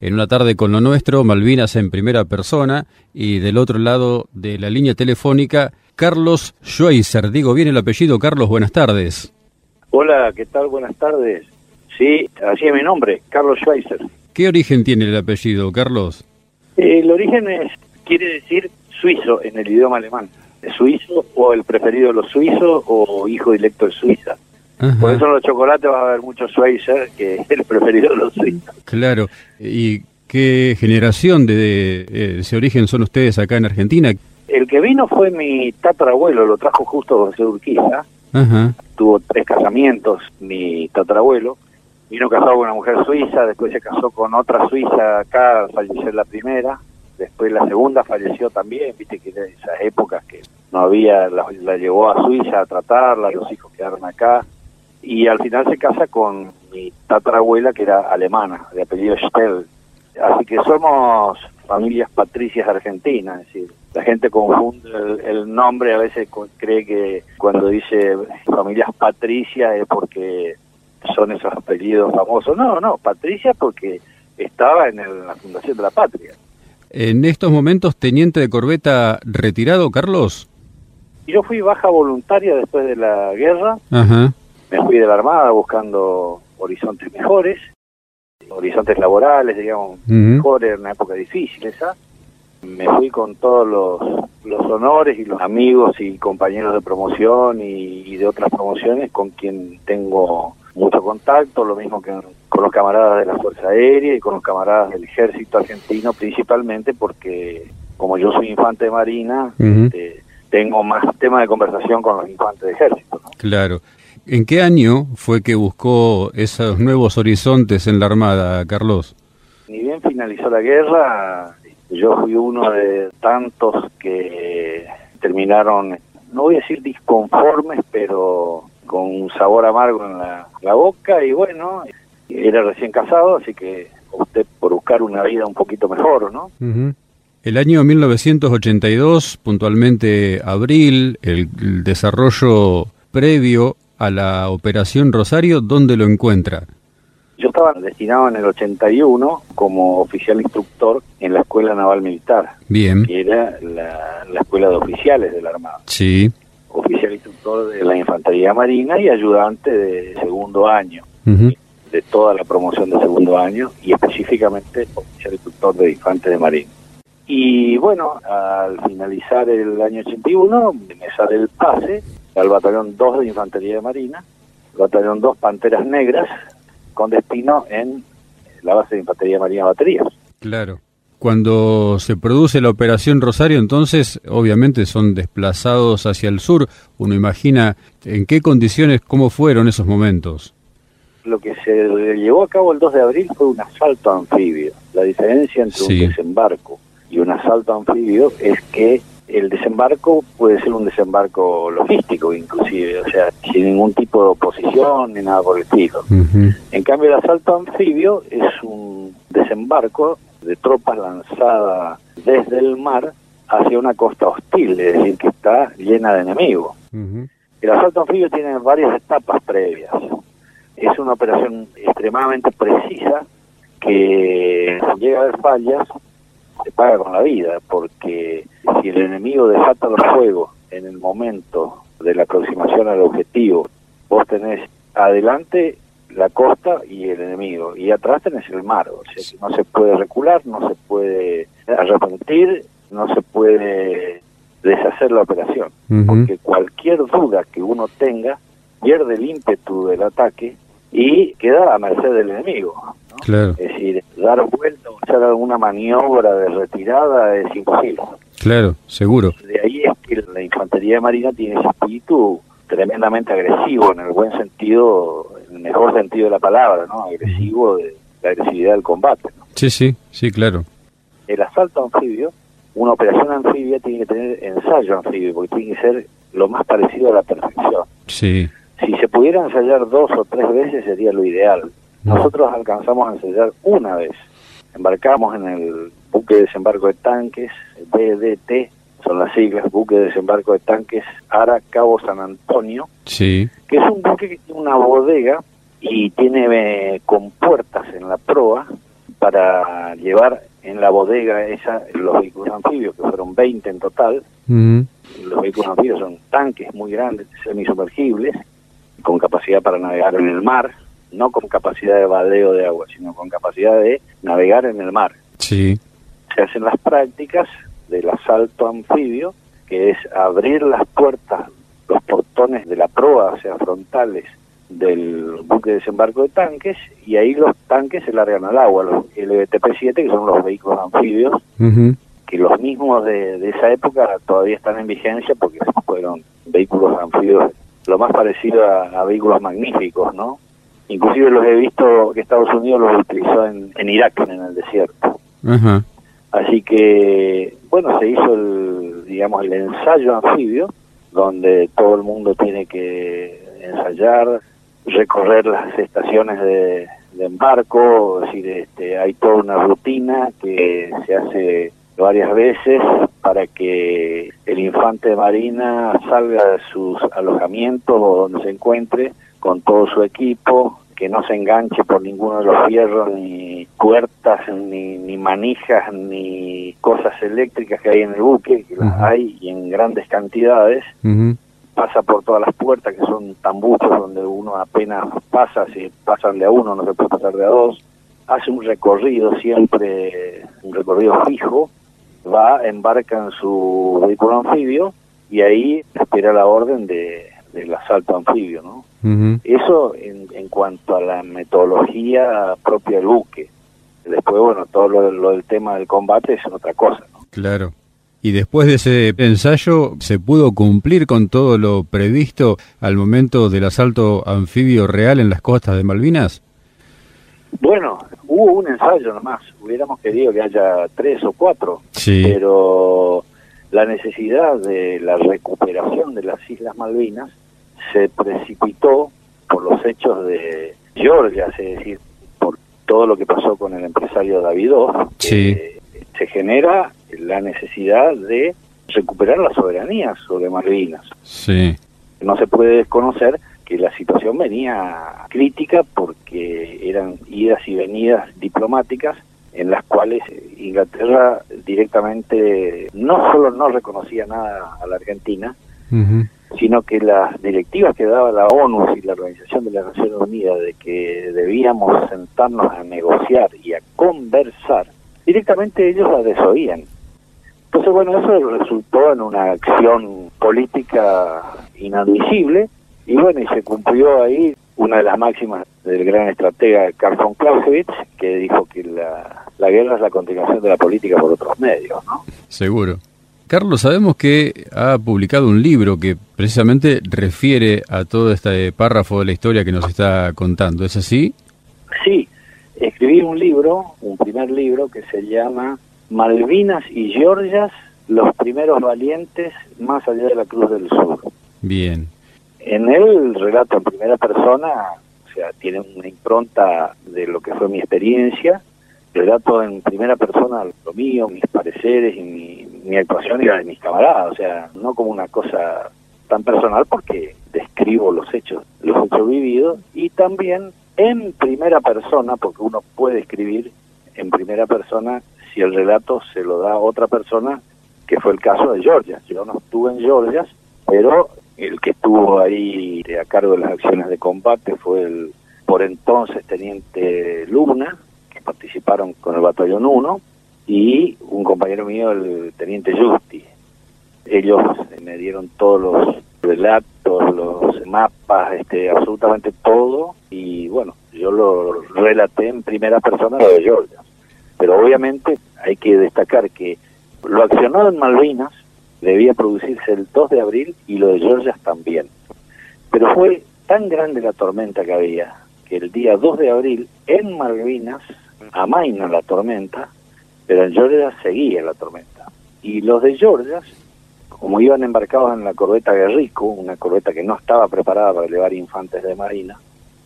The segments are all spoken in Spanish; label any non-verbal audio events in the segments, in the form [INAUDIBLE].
en una tarde con lo nuestro, Malvinas en primera persona, y del otro lado de la línea telefónica, Carlos Schweizer. Digo bien el apellido, Carlos, buenas tardes. Hola, ¿qué tal? Buenas tardes. Sí, así es mi nombre, Carlos Schweizer. ¿Qué origen tiene el apellido, Carlos? el origen es, quiere decir suizo en el idioma alemán. Suizo o el preferido de los suizos o hijo directo de Suiza. Por eso en los chocolates va a haber mucho Schweizer, que es el preferido de los suizos. Claro. ¿Y qué generación de, ese origen son ustedes acá en Argentina? El que vino fue mi tatarabuelo, lo trajo justo José Urquiza. Tuvo tres casamientos mi tatarabuelo. Vino casado con una mujer suiza, después se casó con otra suiza acá, falleció la primera. Después la segunda falleció también, viste que en esas épocas que no había, la, la llevó a Suiza a tratarla, los hijos quedaron acá y al final se casa con mi tatarabuela que era alemana, de apellido Stell. Así que somos familias patricias argentinas, es decir, la gente confunde el, nombre, a veces cree que cuando dice familias patricias es porque son esos apellidos famosos. No, no, patricia porque estaba en la fundación de la patria. En estos momentos, teniente de corbeta retirado, Carlos. Yo fui baja voluntaria después de la guerra. Ajá me fui de la Armada buscando horizontes mejores, horizontes laborales, digamos, mejores, en una época difícil esa. Me fui con todos los, los honores y los amigos y compañeros de promoción y, de otras promociones con quien tengo mucho contacto, lo mismo que con los camaradas de la Fuerza Aérea y con los camaradas del Ejército Argentino, principalmente porque como yo soy infante de Marina, este, tengo más tema de conversación con los infantes de Ejército. Claro. ¿En qué año fue que buscó esos nuevos horizontes en la Armada, Carlos? Ni bien finalizó la guerra, yo fui uno de tantos que terminaron, no voy a decir disconformes, pero con un sabor amargo en la, boca y bueno, era recién casado, así que usted por buscar una vida un poquito mejor, ¿no? El año 1982, puntualmente abril, el desarrollo previo a la Operación Rosario, ¿dónde lo encuentra? Yo estaba destinado en el 81 como oficial instructor en la Escuela Naval Militar. Bien. Que era la, escuela de oficiales de la Armada. Sí. Oficial instructor de la Infantería Marina y ayudante de segundo año. De toda la promoción de segundo año y específicamente oficial instructor de infantes de Marina. Y bueno, al finalizar el año 81 me sale el pase al batallón 2 de Infantería de Marina, batallón 2 Panteras Negras, con destino en la base de Infantería de Marina Baterías. Claro. Cuando se produce la operación Rosario, entonces, obviamente son desplazados hacia el sur. Uno imagina en qué condiciones, cómo fueron esos momentos. Lo que se llevó a cabo el 2 de abril fue un asalto anfibio. La diferencia entre un desembarco y un asalto anfibio es que el desembarco puede ser un desembarco logístico inclusive, o sea, sin ningún tipo de oposición ni nada por el estilo. En cambio, el asalto anfibio es un desembarco de tropas lanzadas desde el mar hacia una costa hostil, es decir, que está llena de enemigos. El asalto anfibio tiene varias etapas previas. Es una operación extremadamente precisa que llega a haber fallas se paga con la vida, porque si el enemigo desata los fuegos en el momento de la aproximación al objetivo, vos tenés adelante la costa y el enemigo, y atrás tenés el mar, o sea que no se puede recular, no se puede arrepentir, no se puede deshacer la operación, porque cualquier duda que uno tenga pierde el ímpetu del ataque y queda a merced del enemigo. Claro. Es decir, dar vuelta o hacer alguna maniobra de retirada es imposible. Claro, seguro. De ahí es que la infantería de marina tiene ese espíritu tremendamente agresivo, en el buen sentido, en el mejor sentido de la palabra, ¿no? Agresivo de la agresividad del combate. Sí, sí, sí, claro. El asalto anfibio, una operación anfibia tiene que tener ensayo anfibio, porque tiene que ser lo más parecido a la perfección. Sí. Si se pudiera ensayar dos o tres veces sería lo ideal. Nosotros alcanzamos a ensayar una vez. Embarcamos en el buque de desembarco de tanques, BDT, son las siglas, buque de desembarco de tanques Ara Cabo San Antonio, sí. que es un buque que tiene una bodega y tiene eh, con puertas en la proa para llevar en la bodega esa los vehículos anfibios, que fueron 20 en total. Los vehículos anfibios son tanques muy grandes, semisumergibles, con capacidad para navegar en el mar, no con capacidad de badeo de agua, sino con capacidad de navegar en el mar. Sí. Se hacen las prácticas del asalto anfibio, que es abrir las puertas, los portones de la proa, o sea, frontales del buque de desembarco de tanques, y ahí los tanques se largan al agua, los LBTP-7, que son los vehículos anfibios, que los mismos de, esa época todavía están en vigencia porque fueron vehículos anfibios lo más parecido a, vehículos magníficos, ¿no? Inclusive los he visto que Estados Unidos los utilizó en, Irak, en el desierto. Así que, bueno, se hizo el, digamos, el ensayo anfibio, donde todo el mundo tiene que ensayar, recorrer las estaciones de, embarco, es decir, este, hay toda una rutina que se hace varias veces para que el infante de marina salga de sus alojamientos o donde se encuentre con todo su equipo, que no se enganche por ninguno de los fierros, ni puertas, ni, ni manijas, ni cosas eléctricas que hay en el buque, que las hay y en grandes cantidades. Pasa por todas las puertas, que son tambuchos donde uno apenas pasa, si pasan de a uno, no se puede pasar de a dos. Hace un recorrido siempre, un recorrido fijo, va, embarca en su vehículo anfibio y ahí espera la orden de, del asalto anfibio, ¿no? Eso en, en, cuanto a la metodología propia del buque. Después, bueno, todo lo, del tema del combate es otra cosa, ¿no? Claro. Y después de ese ensayo, ¿se pudo cumplir con todo lo previsto al momento del asalto anfibio real en las costas de Malvinas? Bueno, hubo un ensayo nomás, hubiéramos querido que haya tres o cuatro, pero la necesidad de la recuperación de las Islas Malvinas se precipitó por los hechos de Georgia, es decir, por todo lo que pasó con el empresario Davidov, se genera la necesidad de recuperar la soberanía sobre Malvinas. Sí. No se puede desconocer que la situación venía crítica porque eran idas y venidas diplomáticas en las cuales Inglaterra directamente no solo no reconocía nada a la Argentina, sino que las directivas que daba la ONU y la Organización de las Naciones Unidas de que debíamos sentarnos a negociar y a conversar, directamente ellos las desoían. Entonces, bueno, eso resultó en una acción política inadmisible y bueno, y se cumplió ahí una de las máximas del gran estratega Karl von Clausewitz, que dijo que la, la guerra es la continuación de la política por otros medios, ¿no? Seguro. Carlos, sabemos que ha publicado un libro que precisamente refiere a todo este párrafo de la historia que nos está contando. ¿Es así? Sí, escribí un libro, un primer libro que se llama Malvinas y Georgias, los primeros valientes más allá de la Cruz del Sur. Bien. En él relato en primera persona, o sea, tiene una impronta de lo que fue mi experiencia, relato en primera persona lo mío, mis pareceres y mi, actuación y la de mis camaradas, o sea, no como una cosa tan personal porque describo los hechos, los hechos vividos y también en primera persona, porque uno puede escribir en primera persona si el relato se lo da a otra persona, que fue el caso de Georgia. Yo no estuve en Georgia, pero el que estuvo ahí a cargo de las acciones de combate fue el por entonces teniente Luna, participaron con el batallón 1, y un compañero mío, el teniente Justi. Ellos me dieron todos los relatos, los mapas, este, absolutamente todo, y bueno, yo lo relaté en primera persona lo de Georgia. Pero obviamente hay que destacar que lo accionado en Malvinas debía producirse el 2 de abril y lo de Georgias también. Pero fue tan grande la tormenta que había que el día 2 de abril en Malvinas amaina la tormenta, pero en Georgias seguía la tormenta. Y los de Georgias, como iban embarcados en la corbeta Guerrico, una corbeta que no estaba preparada para llevar infantes de marina,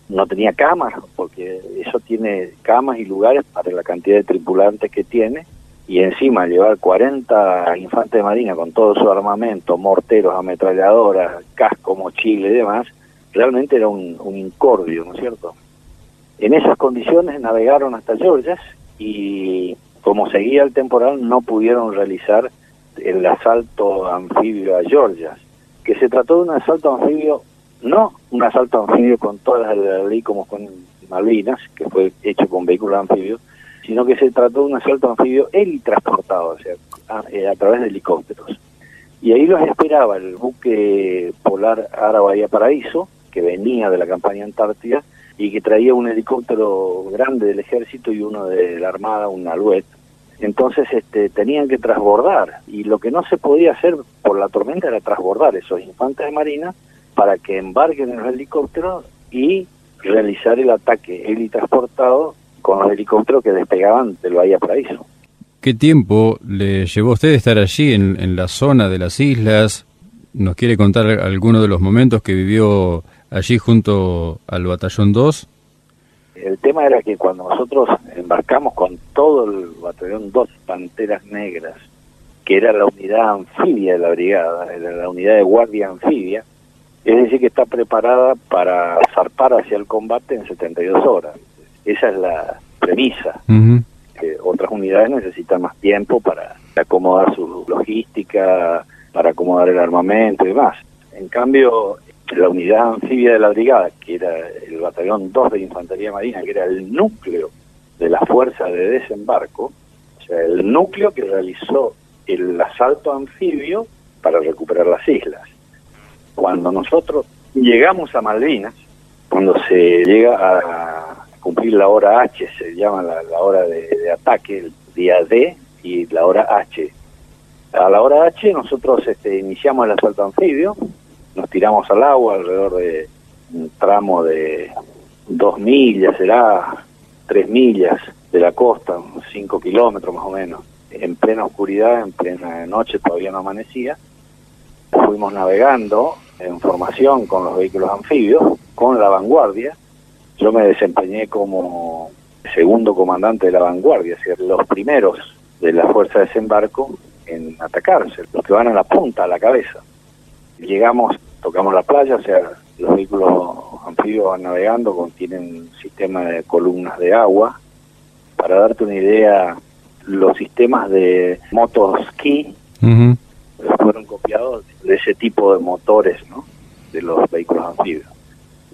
no tenía camas, porque eso tiene camas y lugares para la cantidad de tripulantes que tiene, y encima llevar 40 infantes de marina con todo su armamento, morteros, ametralladoras, casco, mochila y demás, realmente era un, un incordio, ¿no es cierto? En esas condiciones navegaron hasta Georgias y como seguía el temporal no pudieron realizar el asalto anfibio a Georgia, que se trató de un asalto anfibio, no un asalto anfibio con todas las de como con Malvinas, que fue hecho con vehículos anfibios, sino que se trató de un asalto anfibio helitransportado, o sea, a, eh, a través de helicópteros. Y ahí los esperaba el buque polar Bahía Paraíso, que venía de la campaña Antártida, y que traía un helicóptero grande del ejército y uno de la armada, un Alouette. Entonces este, tenían que transbordar y lo que no se podía hacer por la tormenta era transbordar esos infantes de marina para que embarquen en los helicópteros y realizar el ataque helitransportado con los helicópteros que despegaban del Bahía Paraíso. ¿Qué tiempo le llevó a usted estar allí en, en la zona de las islas? ¿Nos quiere contar algunos de los momentos que vivió allí junto al Batallón 2? El tema era que cuando nosotros embarcamos con todo el Batallón 2 Panteras Negras, que era la unidad anfibia de la brigada, era la unidad de guardia anfibia, es decir, que está preparada para zarpar hacia el combate en 72 horas. Esa es la premisa. que otras unidades necesitan más tiempo para acomodar su logística, para acomodar el armamento y demás. En cambio, la unidad anfibia de la brigada, que era el batallón 2 de Infantería Marina, que era el núcleo de la fuerza de desembarco, o sea, el núcleo que realizó el asalto anfibio para recuperar las islas. Cuando nosotros llegamos a Malvinas, cuando se llega a cumplir la hora H, se llama la, hora de, de ataque, el día D y la hora H. A la hora H nosotros este, iniciamos el asalto anfibio, nos tiramos al agua alrededor de un tramo de dos millas, será tres millas de la costa, cinco kilómetros más o menos, en plena oscuridad, en plena noche, todavía no amanecía. Fuimos navegando en formación con los vehículos anfibios, con la vanguardia. Yo me desempeñé como segundo comandante de la vanguardia, es decir, los primeros de la fuerza de desembarco en atacarse, los que van a la punta, a la cabeza llegamos, tocamos la playa, o sea, los vehículos anfibios van navegando, contienen un sistema de columnas de agua. Para darte una idea, los sistemas de motoski fueron copiados de ese tipo de motores, ¿no? De los vehículos anfibios.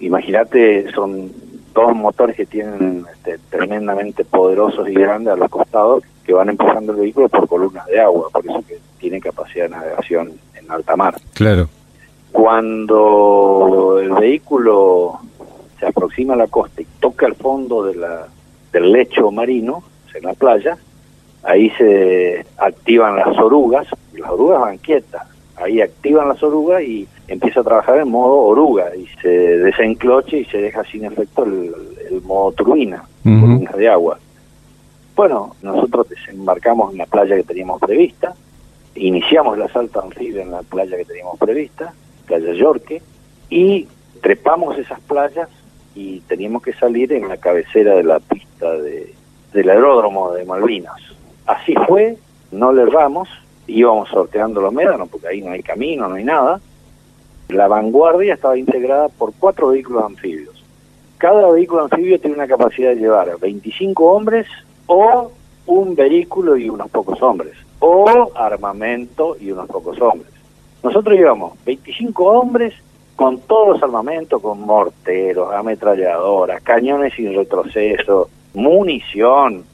Imagínate, son dos motores que tienen este, tremendamente poderosos y grandes a los costados que van empujando el vehículo por columnas de agua, por eso que tienen capacidad de navegación en alta mar. Claro. Cuando el vehículo se aproxima a la costa y toca el fondo de la, del lecho marino, en la playa, ahí se activan las orugas, y las orugas van quietas, ahí activan las orugas y empieza a trabajar en modo oruga y se desencloche y se deja sin efecto el, modo turbina, de agua. Bueno, nosotros desembarcamos en la playa que teníamos prevista, iniciamos el asalto anfibio en la playa que teníamos prevista, playa Yorque, y trepamos esas playas y teníamos que salir en la cabecera de la pista de, del aeródromo de Malvinas. Así fue, no le erramos, íbamos sorteando los médanos porque ahí no hay camino, no hay nada. La vanguardia estaba integrada por cuatro vehículos anfibios. Cada vehículo anfibio tiene una capacidad de llevar 25 hombres o un vehículo y unos pocos hombres, o armamento y unos pocos hombres. Nosotros llevamos 25 hombres con todos los armamentos, con morteros, ametralladoras, cañones sin retroceso, munición,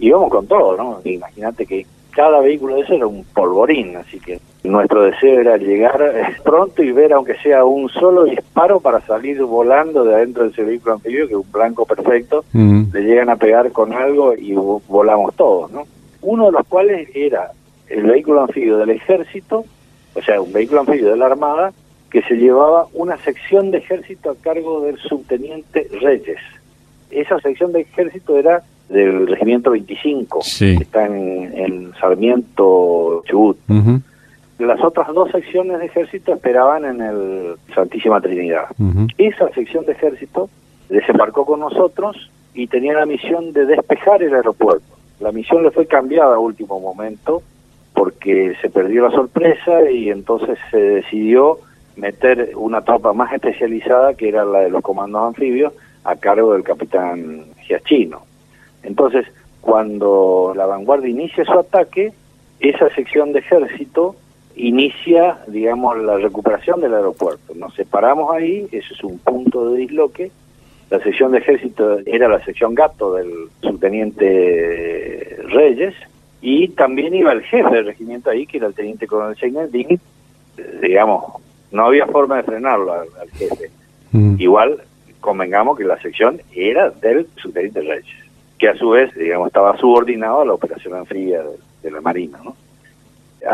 íbamos con todo, ¿no? Imagínate que cada vehículo de eso era un polvorín, así que nuestro deseo era llegar eh, pronto y ver aunque sea un solo disparo para salir volando de adentro de ese vehículo anfibio, que es un blanco perfecto, le llegan a pegar con algo y volamos todos, ¿no? Uno de los cuales era el vehículo anfibio del ejército o sea, un vehículo anfibio de la Armada que se llevaba una sección de ejército a cargo del subteniente Reyes. Esa sección de ejército era del regimiento 25, que está en, Sarmiento, Chubut. Las otras dos secciones de ejército esperaban en el Santísima Trinidad. Esa sección de ejército desembarcó con nosotros y tenía la misión de despejar el aeropuerto. La misión le fue cambiada a último momento porque se perdió la sorpresa y entonces se decidió meter una tropa más especializada que era la de los comandos anfibios a cargo del capitán Giachino. Entonces, cuando la vanguardia inicia su ataque, esa sección de ejército inicia, digamos, la recuperación del aeropuerto. Nos separamos ahí, ese es un punto de disloque. La sección de ejército era la sección gato del subteniente Reyes y también iba el jefe del regimiento ahí, que era el teniente coronel Seineldin. Digamos, no había forma de frenarlo al, jefe. Mm. Igual, convengamos que la sección era del subteniente Reyes, que a su vez, digamos, estaba subordinado a la operación anfibia de, de la Marina, ¿no?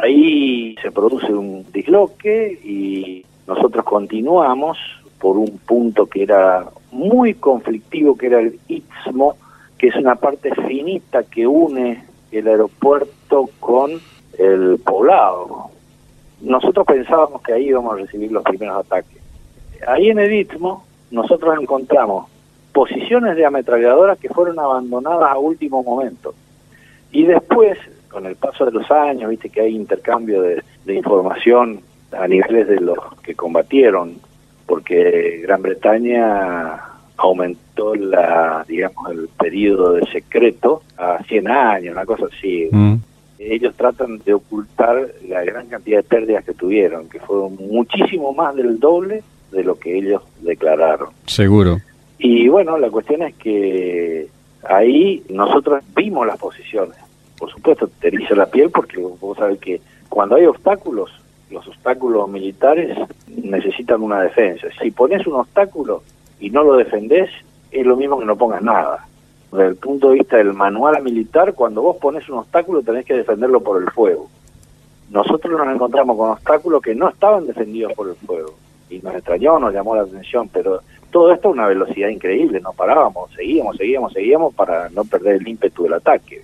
Ahí se produce un disloque y nosotros continuamos por un punto que era muy conflictivo, que era el Istmo, que es una parte finita que une el aeropuerto con el poblado. Nosotros pensábamos que ahí íbamos a recibir los primeros ataques. Ahí en el Istmo nosotros encontramos posiciones de ametralladoras que fueron abandonadas a último momento. Y después con el paso de los años, viste que hay intercambio de, información a niveles de los que combatieron, porque Gran Bretaña aumentó la, digamos, el periodo de secreto a 100 años, una cosa así. Mm. Ellos tratan de ocultar la gran cantidad de pérdidas que tuvieron, que fueron muchísimo más del doble de lo que ellos declararon. Seguro. Y bueno, la cuestión es que ahí nosotros vimos las posiciones por supuesto, te eriza la piel porque vos sabés que cuando hay obstáculos, los obstáculos militares necesitan una defensa. Si pones un obstáculo y no lo defendés, es lo mismo que no pongas nada. Desde el punto de vista del manual militar, cuando vos pones un obstáculo tenés que defenderlo por el fuego. Nosotros nos encontramos con obstáculos que no estaban defendidos por el fuego. Y nos extrañó, nos llamó la atención, pero todo esto a una velocidad increíble, no parábamos, seguíamos, seguíamos, seguíamos para no perder el ímpetu del ataque.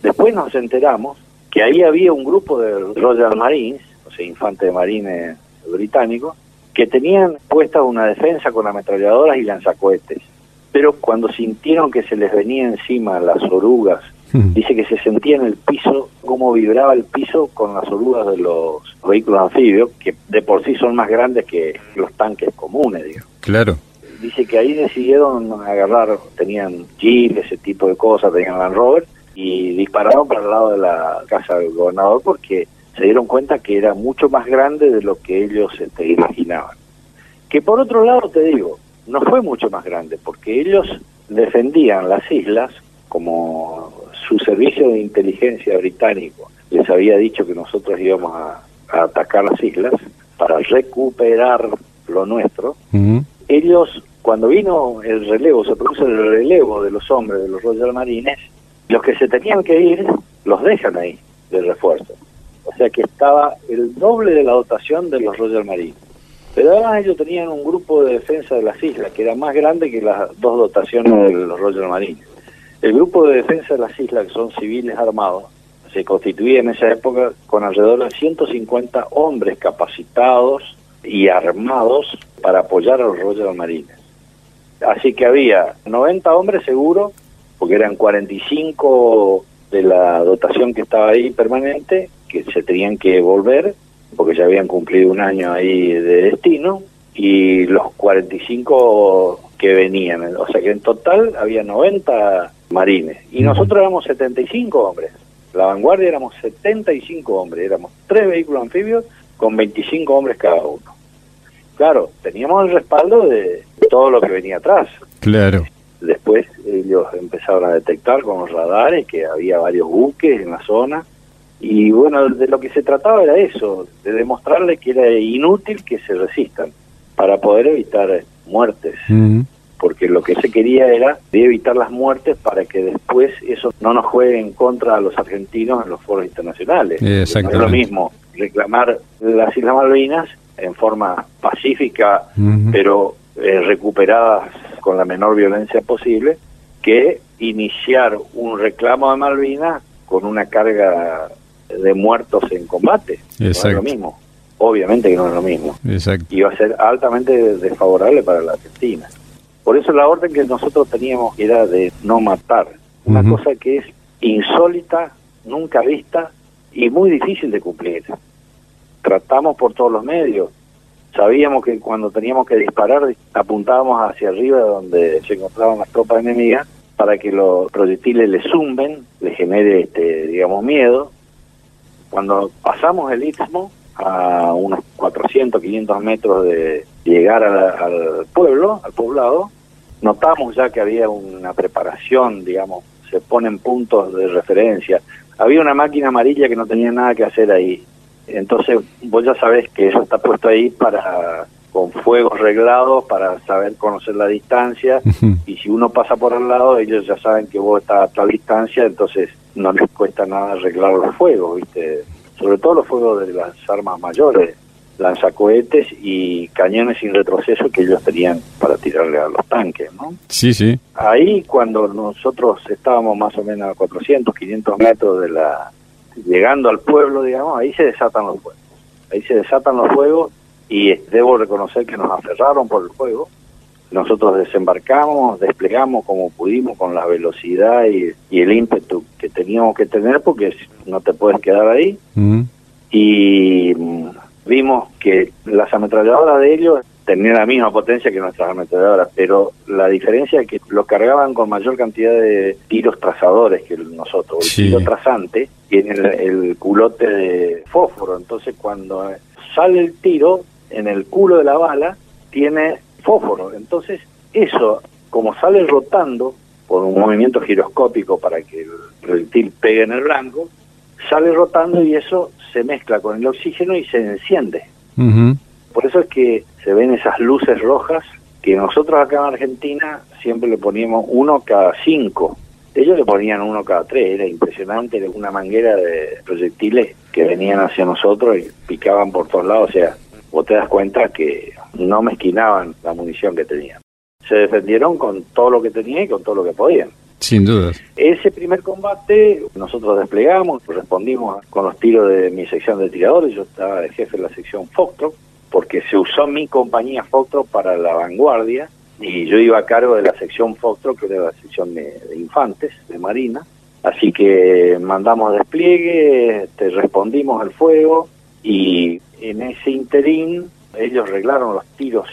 Después nos enteramos que ahí había un grupo de Royal Marines, o sea, infantes de marines británicos, que tenían puesta una defensa con ametralladoras y lanzacohetes. Pero cuando sintieron que se les venía encima las orugas, hmm. dice que se sentía en el piso, cómo vibraba el piso con las orugas de los vehículos anfibios, que de por sí son más grandes que los tanques comunes, digamos. Claro. Dice que ahí decidieron agarrar, tenían Jeep, ese tipo de cosas, tenían Land Rover, y dispararon para el lado de la casa del gobernador porque se dieron cuenta que era mucho más grande de lo que ellos este, imaginaban. Que por otro lado te digo, no fue mucho más grande porque ellos defendían las islas como su servicio de inteligencia británico les había dicho que nosotros íbamos a, atacar las islas para recuperar lo nuestro. Ellos, cuando vino el relevo, se produce el relevo de los hombres de los Royal Marines, los que se tenían que ir, los dejan ahí, de refuerzo. O sea que estaba el doble de la dotación de los Royal Marines. Pero además ellos tenían un grupo de defensa de las islas, que era más grande que las dos dotaciones de los Royal Marines. El grupo de defensa de las islas, que son civiles armados, se constituía en esa época con alrededor de 150 hombres capacitados y armados para apoyar a los Royal Marines. Así que había 90 hombres seguros porque eran 45 de la dotación que estaba ahí permanente, que se tenían que volver, porque ya habían cumplido un año ahí de destino, y los 45 que venían. O sea que en total había 90 marines, y nosotros éramos 75 hombres. La vanguardia éramos 75 hombres, éramos tres vehículos anfibios con 25 hombres cada uno. Claro, teníamos el respaldo de todo lo que venía atrás. Claro. Después ellos empezaron a detectar con los radares que había varios buques en la zona y bueno, de lo que se trataba era eso, de demostrarles que era inútil que se resistan para poder evitar muertes. Porque lo que se quería era de evitar las muertes para que después eso no nos juegue en contra a los argentinos en los foros internacionales. es lo mismo reclamar las Islas Malvinas en forma pacífica, pero eh, recuperadas con la menor violencia posible, que iniciar un reclamo de Malvinas con una carga de muertos en combate. No es lo mismo. Obviamente que no es lo mismo. Exacto. Y va a ser altamente desfavorable para la Argentina. Por eso la orden que nosotros teníamos era de no matar. Una cosa que es insólita, nunca vista y muy difícil de cumplir. Tratamos por todos los medios, sabíamos que cuando teníamos que disparar apuntábamos hacia arriba donde se encontraban las tropas enemigas para que los proyectiles le zumben, le genere, este, digamos, miedo. Cuando pasamos el istmo a unos 400, 500 metros de llegar al pueblo, al poblado, notamos ya que había una preparación, digamos, se ponen puntos de referencia. Había una máquina amarilla que no tenía nada que hacer ahí. Entonces vos ya sabés que eso está puesto ahí para con fuegos reglados para saber conocer la distancia y si uno pasa por al lado ellos ya saben que vos estás a tal distancia entonces no les cuesta nada arreglar los fuegos viste sobre todo los fuegos de las armas mayores lanzacohetes y cañones sin retroceso que ellos tenían para tirarle a los tanques, ¿no? Sí, sí. Ahí cuando nosotros estábamos más o menos a 400, 500 metros de la llegando al pueblo, digamos, ahí se desatan los fuegos. Ahí se desatan los fuegos y debo reconocer que nos aferraron por el fuego. Nosotros desembarcamos, desplegamos como pudimos con la velocidad y, el ímpetu que teníamos que tener porque no te puedes quedar ahí. Y mm, vimos que las ametralladoras de ellos tenían la misma potencia que nuestras ametralladoras, pero la diferencia es que lo cargaban con mayor cantidad de tiros trazadores que nosotros. El tiro trazante tiene el culote de fósforo, entonces cuando sale el tiro, en el culo de la bala tiene fósforo. Entonces, eso, como sale rotando por un movimiento giroscópico para que el proyectil pegue en el blanco, sale rotando y eso se mezcla con el oxígeno y se enciende. Por eso es que se ven esas luces rojas que nosotros acá en Argentina siempre le poníamos uno cada cinco. Ellos le ponían uno cada tres, era impresionante, era una manguera de proyectiles que venían hacia nosotros y picaban por todos lados, o sea, vos te das cuenta que no mezquinaban la munición que tenían. Se defendieron con todo lo que tenían y con todo lo que podían. Sin dudas. Ese primer combate nosotros desplegamos, respondimos con los tiros de mi sección de tiradores, yo estaba el jefe de la sección Foxtrot, porque se usó mi compañía Foxtrot para la vanguardia y yo iba a cargo de la sección Foxtrot, que era la sección de, infantes, de Marina. Así que mandamos despliegue, te respondimos al fuego y en ese interín ellos arreglaron los tiros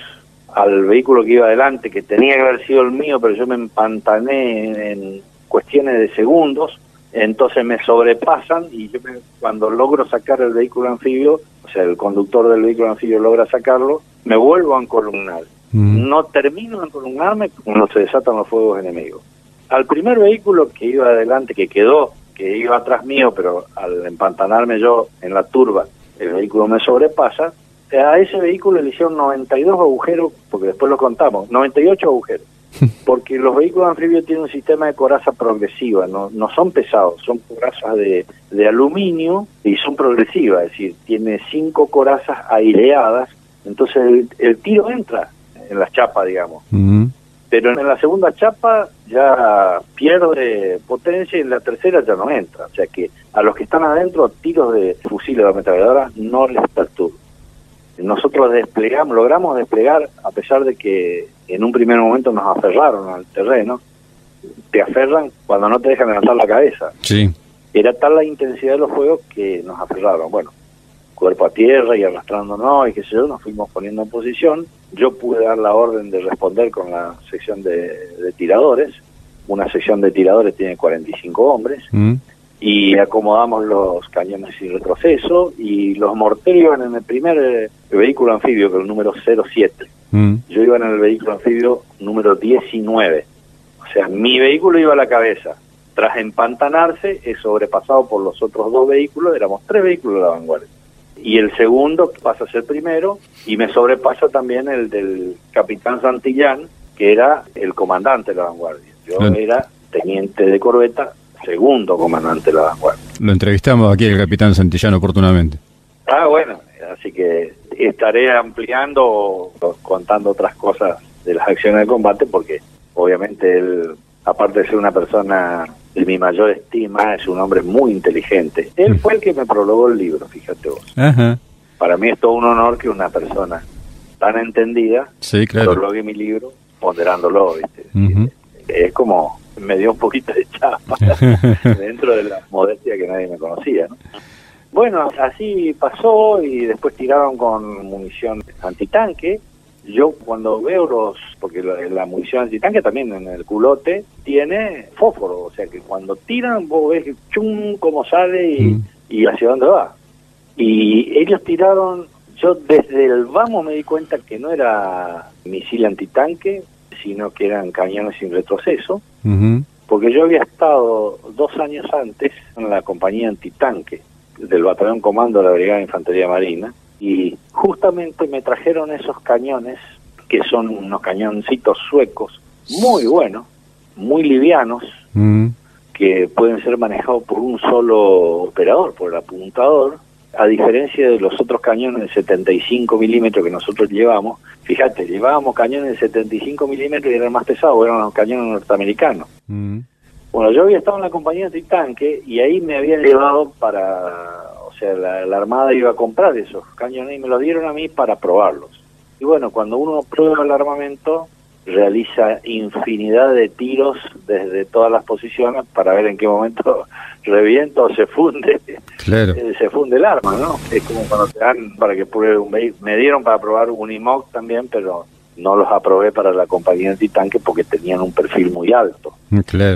al vehículo que iba adelante, que tenía que haber sido el mío, pero yo me empantané en, cuestiones de segundos, entonces me sobrepasan y yo cuando logro sacar el vehículo anfibio, o sea, el conductor del vehículo anfibio logra sacarlo, me vuelvo a encolumnar. Mm. No termino de encolumnarme cuando se desatan los fuegos enemigos. Al primer vehículo que iba adelante, que quedó, que iba atrás mío, pero al empantanarme yo en la turba, el vehículo me sobrepasa, a ese vehículo le hicieron 92 agujeros, porque después lo contamos, 98 agujeros, [LAUGHS] porque los vehículos anfibios tienen un sistema de coraza progresiva, no, no son pesados, son corazas de, de aluminio y son progresivas, es decir, tiene cinco corazas aireadas, entonces el, tiro entra en la chapa, digamos. Pero en la segunda chapa ya pierde potencia y en la tercera ya no entra. O sea que a los que están adentro, tiros de fusil de ametralladora no les perturban. Nosotros desplegamos, logramos desplegar, a pesar de que en un primer momento nos aferraron al terreno, te aferran cuando no te dejan levantar la cabeza. Sí. Era tal la intensidad de los fuegos que nos aferraron. Bueno, cuerpo a tierra y arrastrándonos y qué sé yo, nos fuimos poniendo en posición. Yo pude dar la orden de responder con la sección de, tiradores. Una sección de tiradores tiene 45 hombres. Mm. Y acomodamos los cañones sin retroceso y los morteros iban en el primer eh, vehículo anfibio, que es el número 07. Mm. Yo iba en el vehículo anfibio número 19. O sea, mi vehículo iba a la cabeza. Tras empantanarse, es sobrepasado por los otros dos vehículos, éramos tres vehículos de la vanguardia y el segundo pasa a ser primero y me sobrepasa también el del capitán Santillán, que era el comandante de la vanguardia. Yo era teniente de corbeta, segundo comandante de la vanguardia. Lo entrevistamos aquí el capitán Santillán oportunamente. Ah, bueno, así que estaré ampliando, contando otras cosas de las acciones de combate, porque obviamente él, aparte de ser una persona de mi mayor estima, es un hombre muy inteligente. Él fue el que me prologó el libro, fíjate vos. Para mí es todo un honor que una persona tan entendida sí, claro. prologue mi libro ponderándolo, ¿viste? Es como, me dio un poquito de chapa [LAUGHS] dentro de la modestia que nadie me conocía, ¿no? Bueno, así pasó y después tiraron con munición antitanque Yo cuando veo los, porque la, la munición antitanque también en el culote tiene fósforo, o sea que cuando tiran vos ves chum cómo sale y, mm. y hacia dónde va. Y ellos tiraron, yo desde el vamos me di cuenta que no era misil antitanque, sino que eran cañones sin retroceso, porque yo había estado dos años antes en la compañía antitanque del Batallón Comando de la Brigada de Infantería Marina, y justamente me trajeron esos cañones, que son unos cañoncitos suecos, muy buenos, muy livianos, que pueden ser manejados por un solo operador, por el apuntador, a diferencia de los otros cañones de 75 milímetros que nosotros llevamos, fíjate, llevábamos cañones de 75 milímetros y eran más pesados, eran los cañones norteamericanos. Mm. Bueno, yo había estado en la compañía de tanque y ahí me habían llevado para, sea, la, la, Armada iba a comprar esos cañones y me los dieron a mí para probarlos. Y bueno, cuando uno prueba el armamento, realiza infinidad de tiros desde todas las posiciones para ver en qué momento [LAUGHS] revienta o se funde. Eh, se funde el arma no es como cuando te dan para que pruebe un me dieron para probar un IMOC también pero no los aprobé para la compañía antitanque porque tenían un perfil muy alto.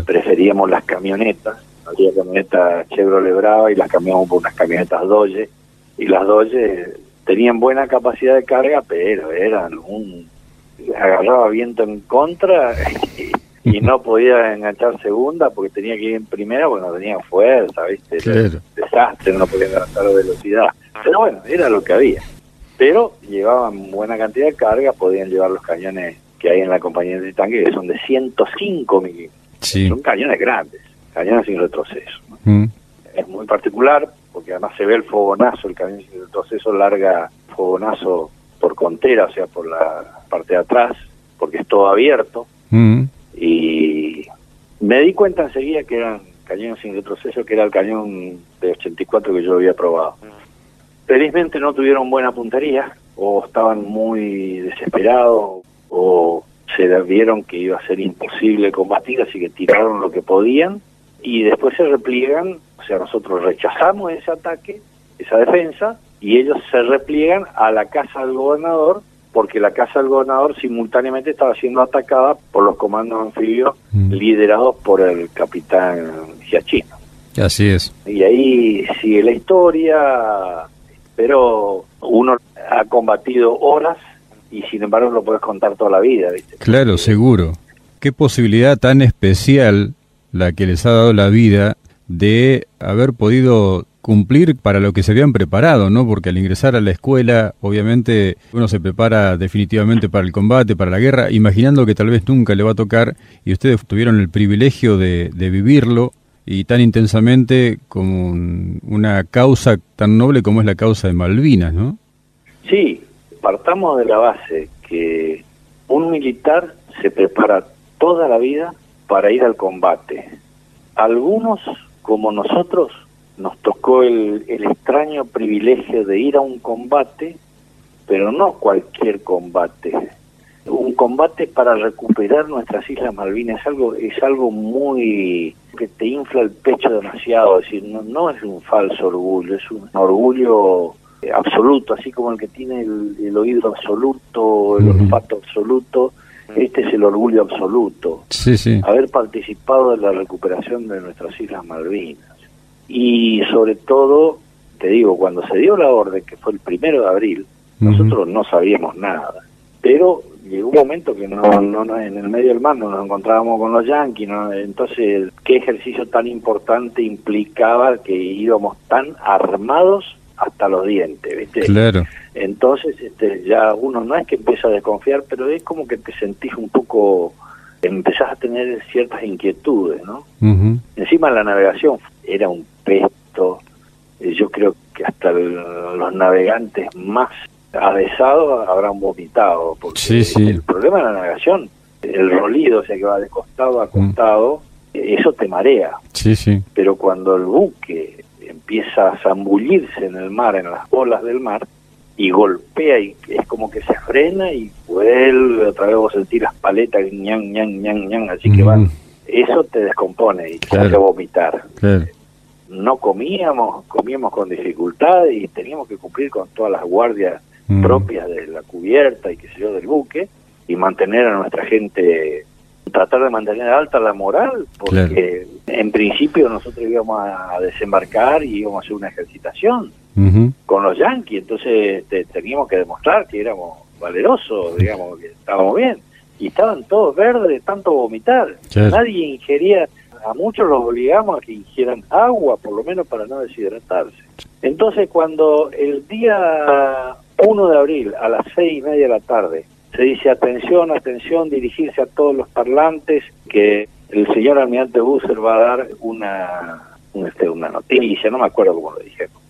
Preferíamos las camionetas había camionetas Chevrolet Brava y las cambiamos por unas camionetas Dodge y las Dodge tenían buena capacidad de carga pero eran un agarraba viento en contra y, no podía enganchar segunda porque tenía que ir en primera porque no tenía fuerza, ¿viste? Desastre, no podía agarrar velocidad. Pero bueno, era lo que había. Pero llevaban buena cantidad de carga, podían llevar los cañones que hay en la compañía de tanque, que son de 105 milímetros. Son cañones grandes, cañones sin retroceso. Mm. Es muy particular porque además se ve el fogonazo, el cañón sin retroceso larga fogonazo por contera, o sea, por la parte de atrás, porque es todo abierto. Mm. Y me di cuenta enseguida que eran cañones sin retroceso, que era el cañón de 84 que yo había probado. Felizmente no tuvieron buena puntería, o estaban muy desesperados, o se vieron que iba a ser imposible combatir, así que tiraron lo que podían, y después se repliegan, o sea, nosotros rechazamos ese ataque, esa defensa, y ellos se repliegan a la casa del gobernador porque la casa del gobernador simultáneamente estaba siendo atacada por los comandos anfibios mm. liderados por el capitán Giachino. Así es. Y ahí sigue la historia, pero uno ha combatido horas y sin embargo lo puedes contar toda la vida. ¿viste? Claro, seguro. Qué posibilidad tan especial la que les ha dado la vida de haber podido cumplir para lo que se habían preparado, ¿no? Porque al ingresar a la escuela, obviamente uno se prepara definitivamente para el combate, para la guerra, imaginando que tal vez nunca le va a tocar y ustedes tuvieron el privilegio de, vivirlo y tan intensamente como una causa tan noble como es la causa de Malvinas, ¿no? Sí, partamos de la base que un militar se prepara toda la vida para ir al combate. Algunos, como nosotros, nos tocó el, extraño privilegio de ir a un combate, pero no cualquier combate. Un combate para recuperar nuestras Islas Malvinas es algo, es algo muy que te infla el pecho demasiado, es decir, no, no es un falso orgullo, es un orgullo absoluto, así como el que tiene el, oído absoluto, el olfato absoluto, este es el orgullo absoluto. Sí, sí. Haber participado en la recuperación de nuestras Islas Malvinas y sobre todo, te digo, cuando se dio la orden, que fue el primero de abril, nosotros no sabíamos nada, pero llegó un momento que no, no, en el medio del mar nos encontrábamos con los yanquis, entonces qué ejercicio tan importante implicaba que íbamos tan armados hasta los dientes, ¿viste? Claro. Entonces este, ya uno no es que empieza a desconfiar, pero es como que te sentís un poco, empezás a tener ciertas inquietudes, ¿no? Encima la navegación era un pesto, eh, yo creo que hasta los navegantes más avesados habrán vomitado, porque el problema de la navegación, el rolido, o sea que va de costado a costado, eso te marea. Sí, sí. Pero cuando el buque empieza a zambullirse en el mar, en las olas del mar, y golpea y es como que se frena y vuelve otra vez vos sentir las paletas ñan ñan ñan ñan así que van eso te descompone y te hace vomitar. Claro. No comíamos, comíamos con dificultad y teníamos que cumplir con todas las guardias mm. propias de la cubierta y qué sé yo del buque y mantener a nuestra gente tratar de mantener alta la moral porque en principio nosotros íbamos a desembarcar y íbamos a hacer una ejercitación con los yanquis. Entonces teníamos que demostrar que éramos valerosos digamos que estábamos bien. Y estaban todos verdes de tanto vomitar. Nadie ingería a muchos los obligamos a que ingieran agua por lo menos para no deshidratarse. Entonces cuando el día 1 de abril a las seis y media de la tarde se dice atención, atención, dirigirse a todos los parlantes que el señor almirante Busser va a dar una, este, una noticia, no me acuerdo cómo lo dijimos.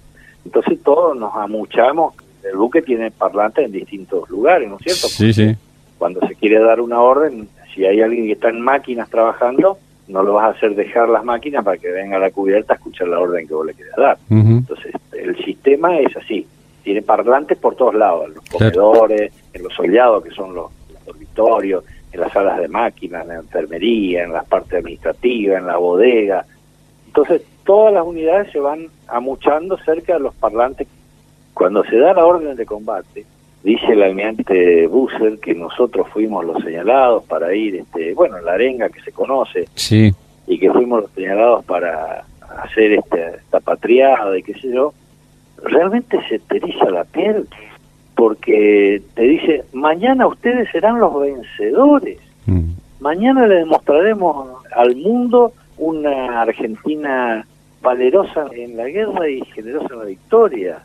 Entonces todos nos amuchamos, el buque tiene parlantes en distintos lugares, ¿no es cierto? Sí, sí. Cuando se quiere dar una orden, si hay alguien que está en máquinas trabajando, no lo vas a hacer dejar las máquinas para que venga a la cubierta a escuchar la orden que vos le quieras dar. Entonces, el sistema es así tiene parlantes por todos lados, en los comedores, en los soleados, que son los, dormitorios, en las salas de máquinas, en la enfermería, en la parte administrativa, en la bodega. Entonces, todas las unidades se van amuchando cerca de los parlantes. Cuando se da la orden de combate, dice el almirante Busser que nosotros fuimos los señalados para ir, este, bueno, la arenga que se conoce, sí. y que fuimos los señalados para hacer este, esta patriada y qué sé yo, realmente se te eriza la piel porque te dice, mañana ustedes serán los vencedores, mm. mañana le demostraremos al mundo una Argentina valerosa en la guerra y generosa en la victoria.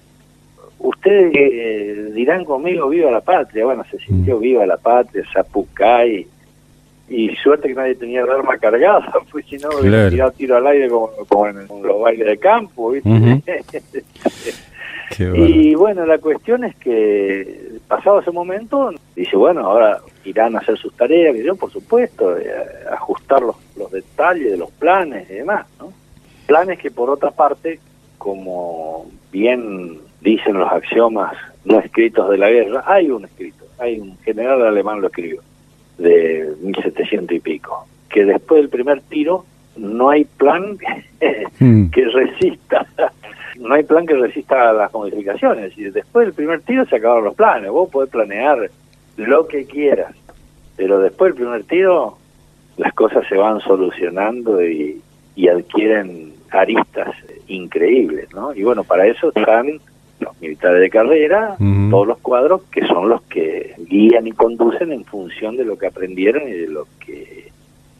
Ustedes eh, dirán conmigo, viva la patria. Bueno, se sintió mm. viva la patria, Zapucay, y suerte que nadie tenía el arma cargada, [LAUGHS] pues si no, hubiera tirado tiro al aire como, en, los bailes de campo, ¿viste? [LAUGHS] y bueno, la cuestión es que pasado ese momento, dice, bueno, ahora irán a hacer sus tareas, que yo, por supuesto, eh, ajustar los, los detalles de los planes y demás, ¿no? Planes que por otra parte, como bien dicen los axiomas no escritos de la guerra, hay un escrito, hay un general alemán lo escribió, de 1700 y pico, que después del primer tiro no hay plan [LAUGHS] hmm. que resista no hay plan que resista a las modificaciones. Y después del primer tiro se acabaron los planes. Vos podés planear lo que quieras, pero después del primer tiro las cosas se van solucionando y, adquieren aristas increíbles, ¿no? Y bueno, para eso están los militares de carrera, todos los cuadros que son los que guían y conducen en función de lo que aprendieron y de lo que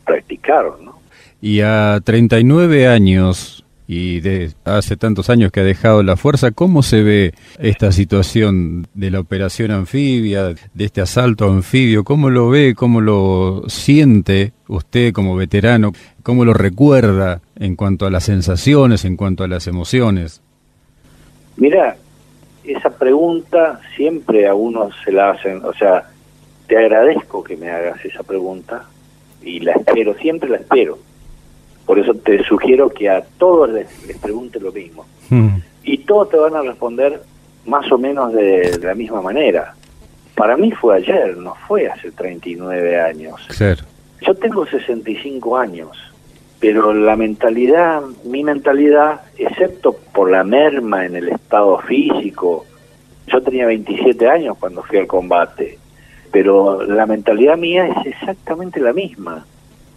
practicaron, ¿no? Y a 39 años y de hace tantos años que ha dejado la fuerza, ¿cómo se ve esta situación de la operación anfibia, de este asalto anfibio? ¿Cómo lo ve, cómo lo siente usted como veterano? ¿Cómo lo recuerda en cuanto a las sensaciones, en cuanto a las emociones? Mira, esa pregunta siempre a uno se la hacen, o sea, te agradezco que me hagas esa pregunta y la espero, siempre la espero por eso te sugiero que a todos les, pregunte lo mismo. Hmm. Y todos te van a responder más o menos de, la misma manera. Para mí fue ayer, no fue hace 39 años. Yo tengo 65 años, pero la mentalidad, mi mentalidad, excepto por la merma en el estado físico, yo tenía 27 años cuando fui al combate, pero la mentalidad mía es exactamente la misma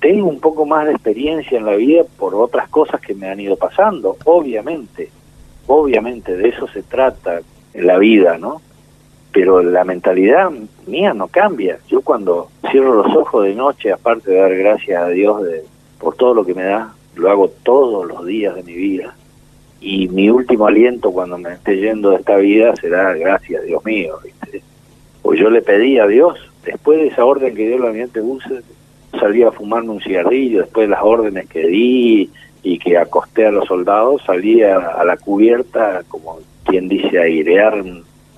tengo un poco más de experiencia en la vida por otras cosas que me han ido pasando, obviamente, obviamente de eso se trata en la vida, ¿no? Pero la mentalidad mía no cambia. Yo cuando cierro los ojos de noche, aparte de dar gracias a Dios de, por todo lo que me da, lo hago todos los días de mi vida. Y mi último aliento cuando me esté yendo de esta vida será gracias, Dios mío. ¿viste? Pues yo le pedí a Dios, después de esa orden que dio el ambiente Busser, salía a fumarme un cigarrillo después de las órdenes que di y que acosté a los soldados, salía a la cubierta, como quien dice, airear,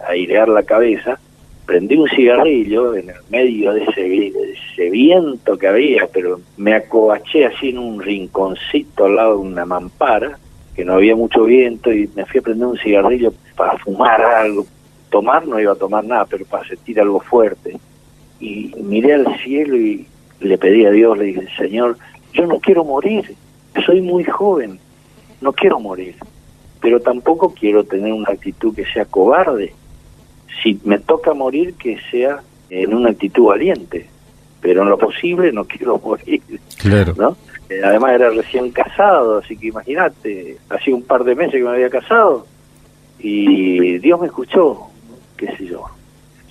airear la cabeza, prendí un cigarrillo en el medio de ese, ese viento que había, pero me acobaché así en un rinconcito al lado de una mampara, que no había mucho viento, y me fui a prender un cigarrillo para fumar algo. Tomar no iba a tomar nada, pero para sentir algo fuerte. Y miré al cielo y le pedí a Dios, le dije, Señor, yo no quiero morir, soy muy joven, no quiero morir, pero tampoco quiero tener una actitud que sea cobarde. si me toca morir, que sea en una actitud valiente, pero en lo posible no quiero [LAUGHS] morir. Claro. ¿no? Eh, además era recién casado, así que imagínate, hacía un par de meses que me había casado y Dios me escuchó, qué sé yo.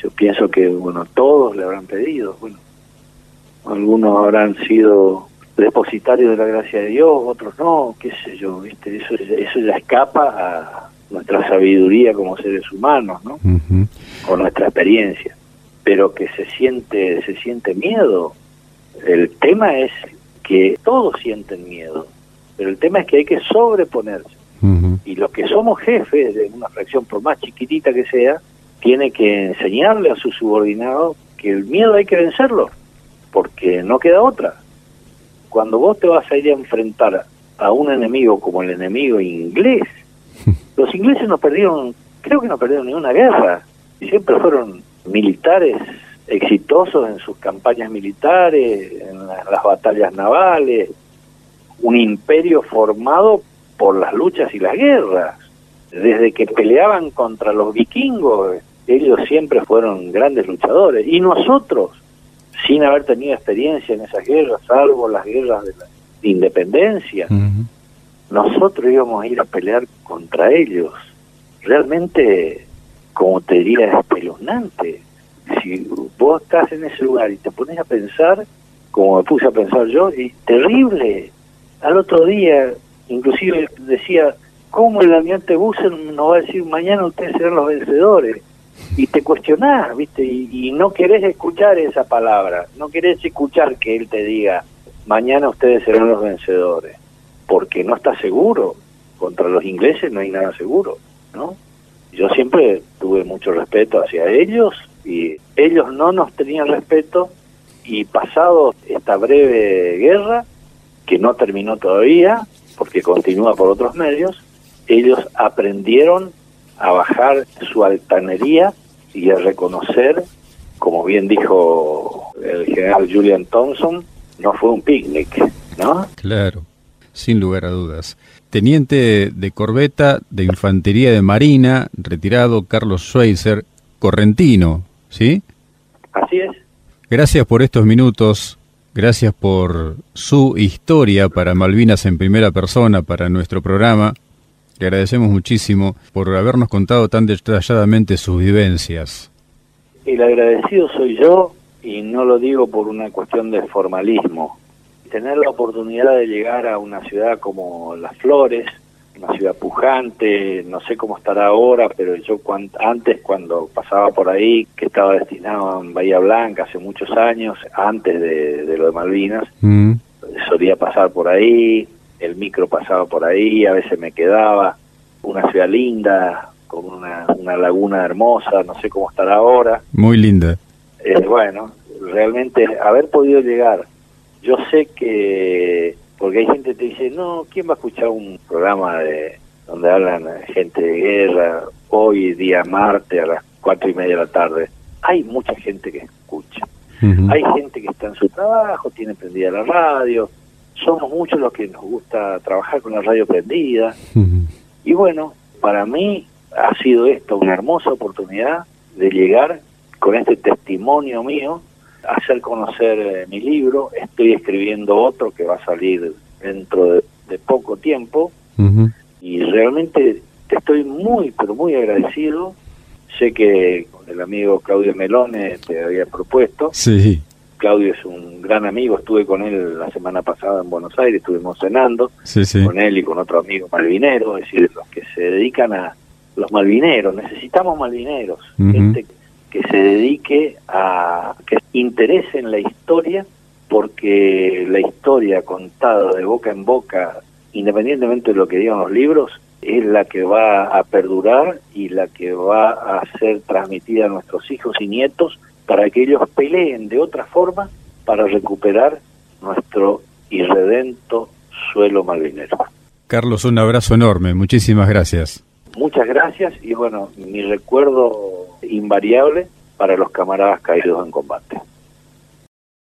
Yo pienso que, bueno, todos le habrán pedido, bueno, algunos habrán sido depositarios de la gracia de Dios, otros no, qué sé yo, ¿viste? Eso, eso ya escapa a nuestra sabiduría como seres humanos, ¿no? O nuestra experiencia. Pero que se siente, se siente miedo. El tema es que todos sienten miedo, pero el tema es que hay que sobreponerse. Y los que somos jefes de una fracción, por más chiquitita que sea, tiene que enseñarle a su subordinado que el miedo hay que vencerlo, porque no queda otra. Cuando vos te vas a ir a enfrentar a un enemigo como el enemigo inglés, [LAUGHS] los ingleses no perdieron, creo que no perdieron ninguna guerra, siempre fueron militares exitosos en sus campañas militares, en las batallas navales, un imperio formado por las luchas y las guerras. Desde que peleaban contra los vikingos, ellos siempre fueron grandes luchadores. Y nosotros, sin haber tenido experiencia en esas guerras, salvo las guerras de la independencia, nosotros íbamos a ir a pelear contra ellos. Realmente, como te diría, espeluznante. Si vos estás en ese lugar y te pones a pensar, como me puse a pensar yo, y terrible. Al otro día, inclusive decía, ¿cómo el almirante Busen nos va a decir mañana ustedes serán los vencedores? Y te cuestionás, ¿viste? Y, no querés escuchar esa palabra, no querés escuchar que él te diga, mañana ustedes serán los vencedores porque no está seguro. Contra los ingleses no hay nada seguro, ¿no? Yo siempre tuve mucho respeto hacia ellos y ellos no nos tenían respeto y pasado esta breve guerra, que no terminó todavía, porque continúa por otros medios, ellos aprendieron a bajar su altanería y a reconocer, como bien dijo el general Julian Thompson, no fue un picnic, ¿no? Claro sin lugar a dudas. Teniente de corbeta de Infantería de Marina, retirado Carlos Schweizer, correntino, ¿sí? Así es. Gracias por estos minutos, gracias por su historia para Malvinas en primera persona, para nuestro programa. Le agradecemos muchísimo por habernos contado tan detalladamente sus vivencias. El agradecido soy yo y no lo digo por una cuestión de formalismo tener la oportunidad de llegar a una ciudad como Las Flores, una ciudad pujante, no sé cómo estará ahora, pero yo antes cuando pasaba por ahí, que estaba destinado en Bahía Blanca hace muchos años, antes de, lo de Malvinas, mm. solía pasar por ahí, el micro pasaba por ahí, a veces me quedaba, una ciudad linda, con una, una laguna hermosa, no sé cómo estará ahora. Muy linda. Eh, bueno, realmente haber podido llegar yo sé que, porque hay gente que te dice, no, ¿quién va a escuchar un programa de donde hablan gente de guerra hoy día martes a las cuatro y media de la tarde? Hay mucha gente que escucha. Hay gente que está en su trabajo, tiene prendida la radio. Somos muchos los que nos gusta trabajar con la radio prendida. Y bueno, para mí ha sido esto una hermosa oportunidad de llegar con este testimonio mío hacer conocer eh, mi libro. Estoy escribiendo otro que va a salir dentro de, poco tiempo y realmente te estoy muy, pero muy agradecido. Sé que con el amigo Claudio Melone te había propuesto. Sí. Claudio es un gran amigo, estuve con él la semana pasada en Buenos Aires, estuvimos cenando con él y con otro amigo malvinero, es decir, los que se dedican a los malvineros, necesitamos malvineros, gente que se dedique a que interese en la historia porque la historia contada de boca en boca, independientemente de lo que digan los libros, es la que va a perdurar y la que va a ser transmitida a nuestros hijos y nietos para que ellos peleen de otra forma para recuperar nuestro irredento suelo malvinero. Carlos, un abrazo enorme, muchísimas gracias. Muchas gracias y bueno, mi recuerdo invariable para los camaradas caídos en combate.